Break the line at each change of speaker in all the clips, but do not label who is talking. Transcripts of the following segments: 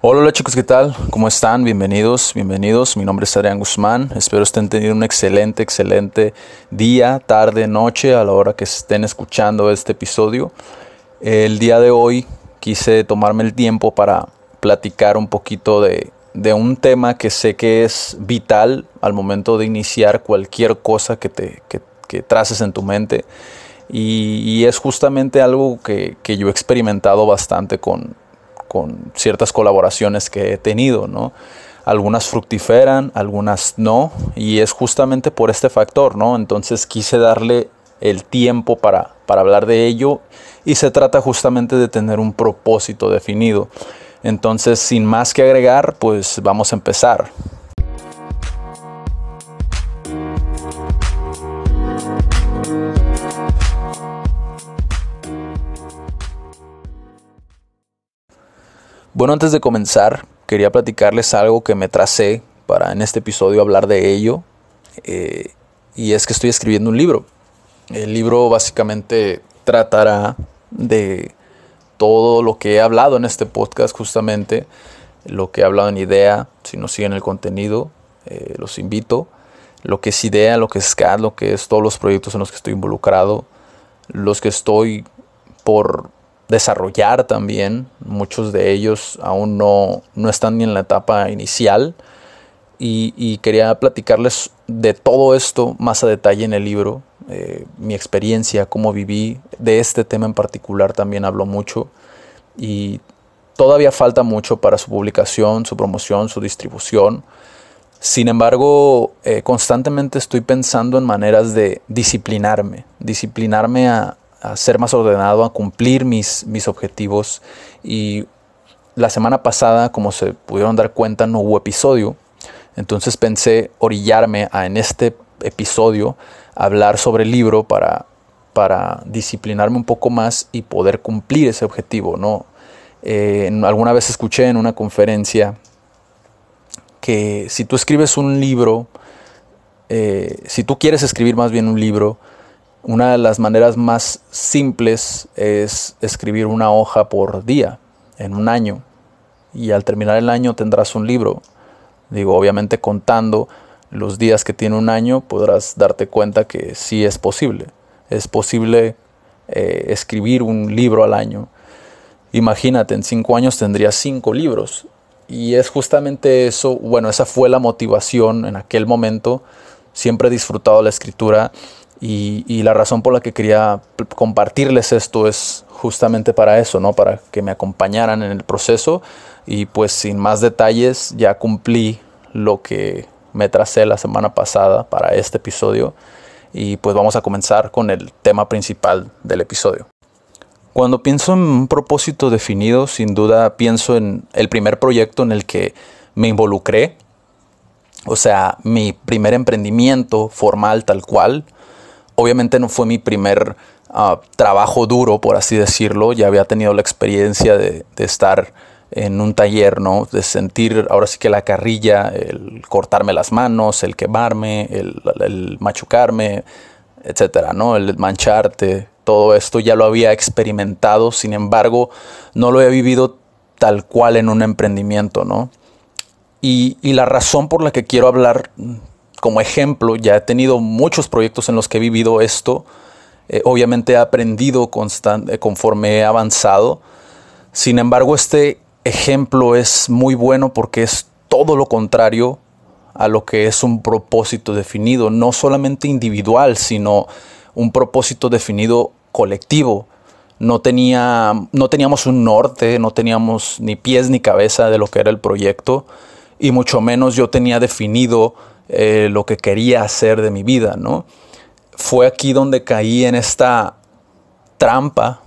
Hola, hola chicos, ¿qué tal? ¿Cómo están? Bienvenidos, bienvenidos. Mi nombre es Adrián Guzmán. Espero estén teniendo un excelente, excelente día, tarde, noche a la hora que estén escuchando este episodio. El día de hoy quise tomarme el tiempo para platicar un poquito de, de un tema que sé que es vital al momento de iniciar cualquier cosa que, te, que, traces en tu mente. Y, y es justamente algo que, que yo he experimentado bastante con, con ciertas colaboraciones que he tenido, ¿no? Algunas fructiferan, algunas no, y es justamente por este factor, ¿no? Entonces quise darle el tiempo para, para hablar de ello y se trata justamente de tener un propósito definido. Entonces, sin más que agregar, pues vamos a empezar. Bueno, antes de comenzar, quería platicarles algo que me tracé para en este episodio hablar de ello. Eh, y es que estoy escribiendo un libro. El libro básicamente tratará de todo lo que he hablado en este podcast, justamente lo que he hablado en idea. Si no siguen el contenido, eh, los invito. Lo que es idea, lo que es SCAD, lo que es todos los proyectos en los que estoy involucrado, los que estoy por desarrollar también. Muchos de ellos aún no, no están ni en la etapa inicial. Y, quería platicarles de todo esto más a detalle en el libro. Eh, mi experiencia, cómo viví. De este tema en particular también hablo mucho. Y todavía falta mucho para su publicación, su promoción, su distribución. Sin embargo, eh, constantemente estoy pensando en maneras de disciplinarme, disciplinarme a, a ser más ordenado, a cumplir mis, mis objetivos. Y la semana pasada, como se pudieron dar cuenta, no hubo episodio. Entonces pensé orillarme a en este episodio hablar sobre el libro para, para disciplinarme un poco más y poder cumplir ese objetivo. ¿no? Eh, alguna vez escuché en una conferencia que si tú escribes un libro, eh, si tú quieres escribir más bien un libro, una de las maneras más simples es escribir una hoja por día, en un año. Y al terminar el año tendrás un libro. Digo, obviamente contando los días que tiene un año, podrás darte cuenta que sí es posible. Es posible eh, escribir un libro al año. Imagínate, en cinco años tendrías cinco libros. Y es justamente eso, bueno, esa fue la motivación en aquel momento. Siempre he disfrutado la escritura y, la razón por la que quería compartirles esto es justamente para eso, ¿no? Para que me acompañaran en el proceso y pues sin más detalles ya cumplí lo que me tracé la semana pasada para este episodio y pues vamos a comenzar con el tema principal del episodio. Cuando pienso en un propósito definido, sin duda pienso en el primer proyecto en el que me involucré, o sea, mi primer emprendimiento formal tal cual, Obviamente no fue mi primer uh, trabajo duro, por así decirlo. Ya había tenido la experiencia de, estar en un taller, ¿no? De sentir ahora sí que la carrilla, el cortarme las manos, el quemarme, el, machucarme, etcétera, ¿no? El mancharte, todo esto ya lo había experimentado, sin embargo, no lo he vivido tal cual en un emprendimiento, ¿no? Y la razón por la que quiero hablar como ejemplo, ya he tenido muchos proyectos en los que he vivido esto. Eh, obviamente he aprendido eh, conforme he avanzado. Sin embargo, este ejemplo es muy bueno porque es todo lo contrario a lo que es un propósito definido, no solamente individual, sino un propósito definido colectivo. No, tenía, no teníamos un norte, no teníamos ni pies ni cabeza de lo que era el proyecto, y mucho menos yo tenía definido eh, lo que quería hacer de mi vida, ¿no? Fue aquí donde caí en esta trampa,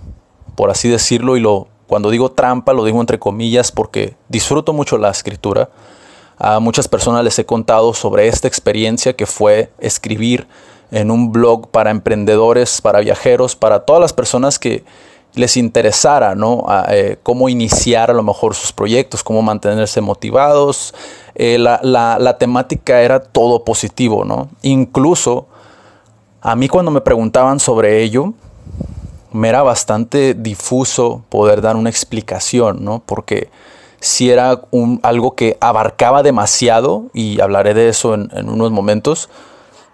por así decirlo, y lo, cuando digo trampa lo digo entre comillas porque disfruto mucho la escritura. A muchas personas les he contado sobre esta experiencia que fue escribir en un blog para emprendedores, para viajeros, para todas las personas que les interesara, ¿no? Eh, cómo iniciar a lo mejor sus proyectos, cómo mantenerse motivados. Eh, la, la, la, temática era todo positivo, ¿no? Incluso a mí cuando me preguntaban sobre ello, me era bastante difuso poder dar una explicación, ¿no? Porque si era un, algo que abarcaba demasiado, y hablaré de eso en, en, unos momentos,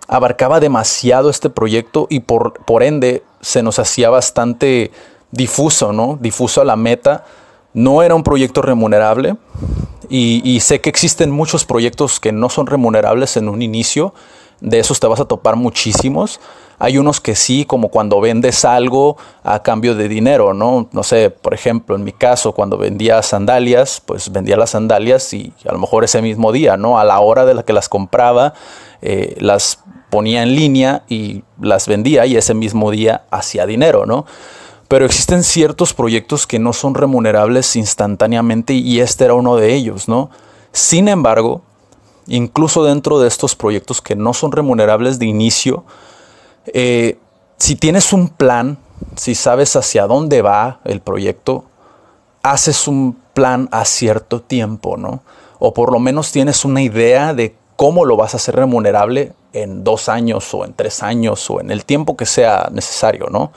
abarcaba demasiado este proyecto y por, por ende se nos hacía bastante difuso, ¿no? Difuso a la meta. No era un proyecto remunerable y, sé que existen muchos proyectos que no son remunerables en un inicio, de esos te vas a topar muchísimos. Hay unos que sí, como cuando vendes algo a cambio de dinero, ¿no? No sé, por ejemplo, en mi caso, cuando vendía sandalias, pues vendía las sandalias y a lo mejor ese mismo día, ¿no? A la hora de la que las compraba, eh, las ponía en línea y las vendía y ese mismo día hacía dinero, ¿no? Pero existen ciertos proyectos que no son remunerables instantáneamente y este era uno de ellos, ¿no? Sin embargo, incluso dentro de estos proyectos que no son remunerables de inicio, eh, si tienes un plan, si sabes hacia dónde va el proyecto, haces un plan a cierto tiempo, ¿no? O por lo menos tienes una idea de cómo lo vas a hacer remunerable en dos años o en tres años o en el tiempo que sea necesario, ¿no?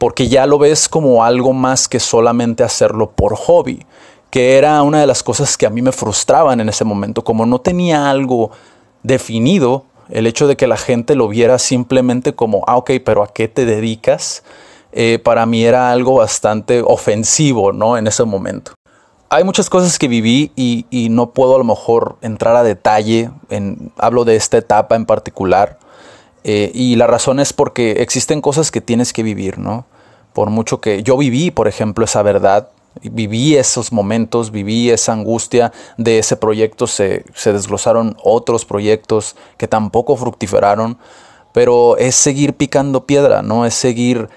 Porque ya lo ves como algo más que solamente hacerlo por hobby, que era una de las cosas que a mí me frustraban en ese momento, como no tenía algo definido, el hecho de que la gente lo viera simplemente como, ah, ok, pero ¿a qué te dedicas? Eh, para mí era algo bastante ofensivo, ¿no? En ese momento. Hay muchas cosas que viví y, no puedo a lo mejor entrar a detalle, en, hablo de esta etapa en particular, eh, y la razón es porque existen cosas que tienes que vivir, ¿no? Por mucho que yo viví, por ejemplo, esa verdad, viví esos momentos, viví esa angustia de ese proyecto, se, se, desglosaron otros proyectos que tampoco fructiferaron, pero es seguir picando piedra, ¿no? Es seguir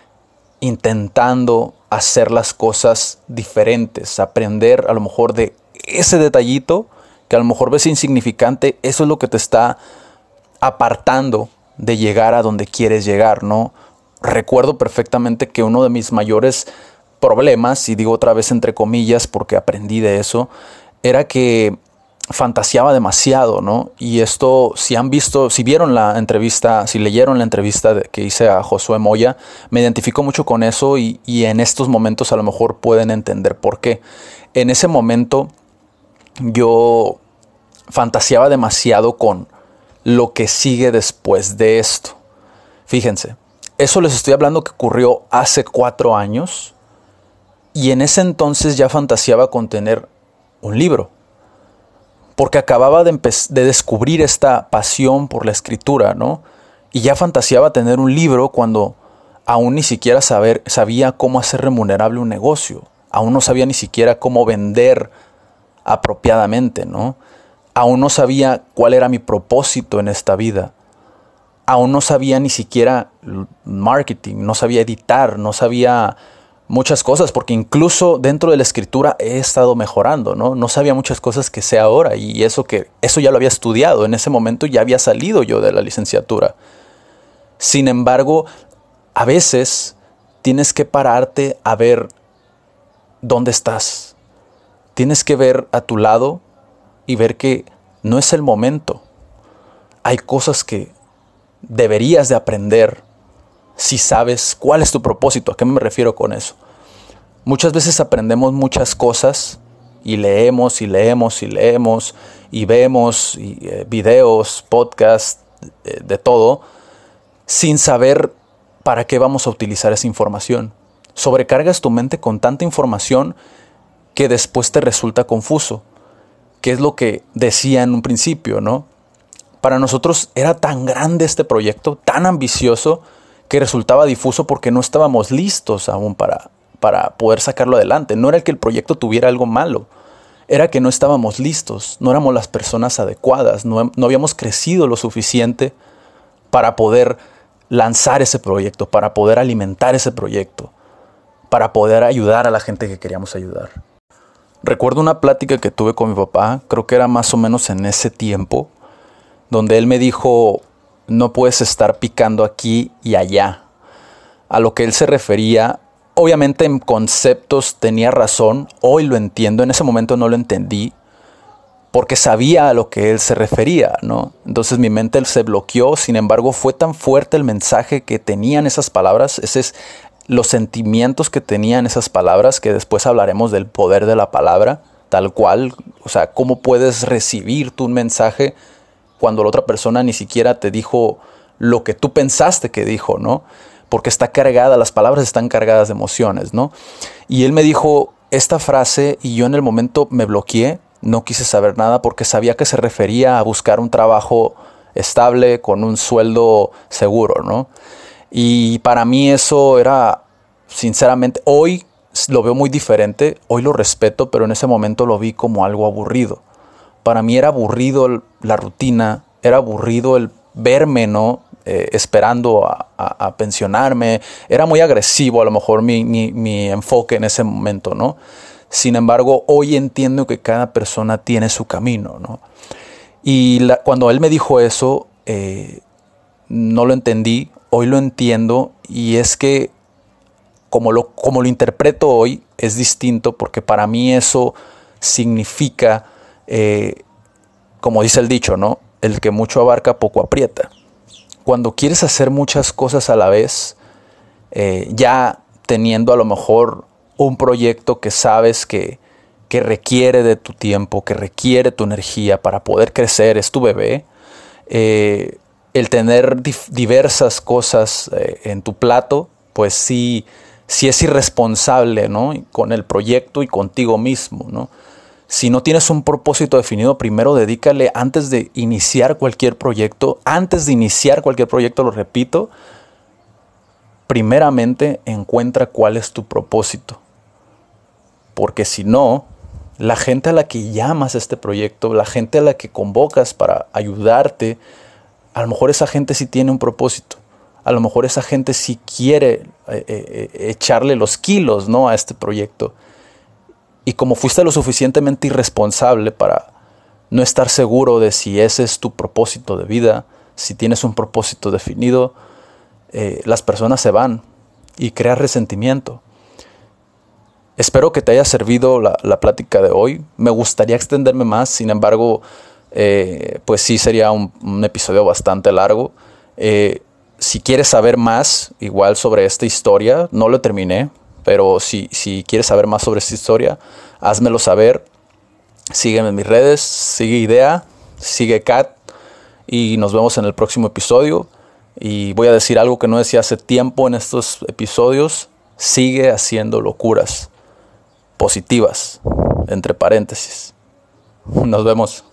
intentando hacer las cosas diferentes, aprender a lo mejor de ese detallito que a lo mejor ves insignificante, eso es lo que te está apartando de llegar a donde quieres llegar, ¿no? Recuerdo perfectamente que uno de mis mayores problemas, y digo otra vez entre comillas porque aprendí de eso, era que fantaseaba demasiado, ¿no? Y esto, si han visto, si vieron la entrevista, si leyeron la entrevista que hice a Josué Moya, me identifico mucho con eso y, y en estos momentos a lo mejor pueden entender por qué. En ese momento yo fantaseaba demasiado con lo que sigue después de esto. Fíjense, eso les estoy hablando que ocurrió hace cuatro años y en ese entonces ya fantaseaba con tener un libro, porque acababa de, de, descubrir esta pasión por la escritura, ¿no? Y ya fantaseaba tener un libro cuando aún ni siquiera saber, sabía cómo hacer remunerable un negocio, aún no sabía ni siquiera cómo vender apropiadamente, ¿no? Aún no sabía cuál era mi propósito en esta vida. Aún no sabía ni siquiera marketing, no sabía editar, no sabía muchas cosas, porque incluso dentro de la escritura he estado mejorando, ¿no? No sabía muchas cosas que sé ahora y eso que eso ya lo había estudiado, en ese momento ya había salido yo de la licenciatura. Sin embargo, a veces tienes que pararte a ver dónde estás. Tienes que ver a tu lado y ver que no es el momento. Hay cosas que deberías de aprender si sabes cuál es tu propósito. ¿A qué me refiero con eso? Muchas veces aprendemos muchas cosas y leemos y leemos y leemos y vemos eh, videos, podcasts, eh, de todo, sin saber para qué vamos a utilizar esa información. Sobrecargas tu mente con tanta información que después te resulta confuso, que es lo que decía en un principio, ¿no? Para nosotros era tan grande este proyecto, tan ambicioso, que resultaba difuso porque no estábamos listos aún para, para poder sacarlo adelante. No era que el proyecto tuviera algo malo, era que no estábamos listos, no éramos las personas adecuadas, no, no habíamos crecido lo suficiente para poder lanzar ese proyecto, para poder alimentar ese proyecto, para poder ayudar a la gente que queríamos ayudar. Recuerdo una plática que tuve con mi papá, creo que era más o menos en ese tiempo, donde él me dijo, no puedes estar picando aquí y allá. A lo que él se refería, obviamente en conceptos tenía razón, hoy lo entiendo, en ese momento no lo entendí, porque sabía a lo que él se refería, ¿no? Entonces mi mente se bloqueó, sin embargo fue tan fuerte el mensaje que tenían esas palabras, ese es los sentimientos que tenían esas palabras, que después hablaremos del poder de la palabra, tal cual. O sea, ¿cómo puedes recibir tú un mensaje cuando la otra persona ni siquiera te dijo lo que tú pensaste que dijo, ¿no? Porque está cargada, las palabras están cargadas de emociones, ¿no? Y él me dijo esta frase y yo en el momento me bloqueé, no quise saber nada porque sabía que se refería a buscar un trabajo estable con un sueldo seguro, ¿no? Y para mí eso era, sinceramente, hoy lo veo muy diferente, hoy lo respeto, pero en ese momento lo vi como algo aburrido. Para mí era aburrido la rutina, era aburrido el verme, ¿no? Eh, esperando a, pensionarme. Era muy agresivo a lo mejor mi, enfoque en ese momento, ¿no? Sin embargo, hoy entiendo que cada persona tiene su camino, ¿no? Y cuando él me dijo eso, eh, no lo entendí, hoy lo entiendo y es que como lo, como lo interpreto hoy es distinto porque para mí eso significa, eh, como dice el dicho, ¿no? El que mucho abarca poco aprieta. Cuando quieres hacer muchas cosas a la vez, eh, ya teniendo a lo mejor un proyecto que sabes que, que requiere de tu tiempo, que requiere tu energía para poder crecer, es tu bebé, eh, el tener diversas cosas eh, en tu plato, pues sí, sí es irresponsable, ¿no? Con el proyecto y contigo mismo, ¿no? Si no tienes un propósito definido, primero dedícale antes de iniciar cualquier proyecto, antes de iniciar cualquier proyecto, lo repito, primeramente encuentra cuál es tu propósito. Porque si no, la gente a la que llamas este proyecto, la gente a la que convocas para ayudarte, a lo mejor esa gente sí tiene un propósito. A lo mejor esa gente sí quiere eh, eh, eh, echarle los kilos ¿no? a este proyecto. Y como fuiste lo suficientemente irresponsable para no estar seguro de si ese es tu propósito de vida, si tienes un propósito definido, las personas se van y creas resentimiento. Espero que te haya servido la, plática de hoy. Me gustaría extenderme más, sin embargo, eh, pues sí sería un, episodio bastante largo. Eh, si quieres saber más, igual sobre esta historia, no lo terminé, pero si, si quieres saber más sobre esta historia, házmelo saber. Sígueme en mis redes, sigue Idea, sigue Cat y nos vemos en el próximo episodio. Y voy a decir algo que no decía hace tiempo en estos episodios, sigue haciendo locuras positivas, entre paréntesis. Nos vemos.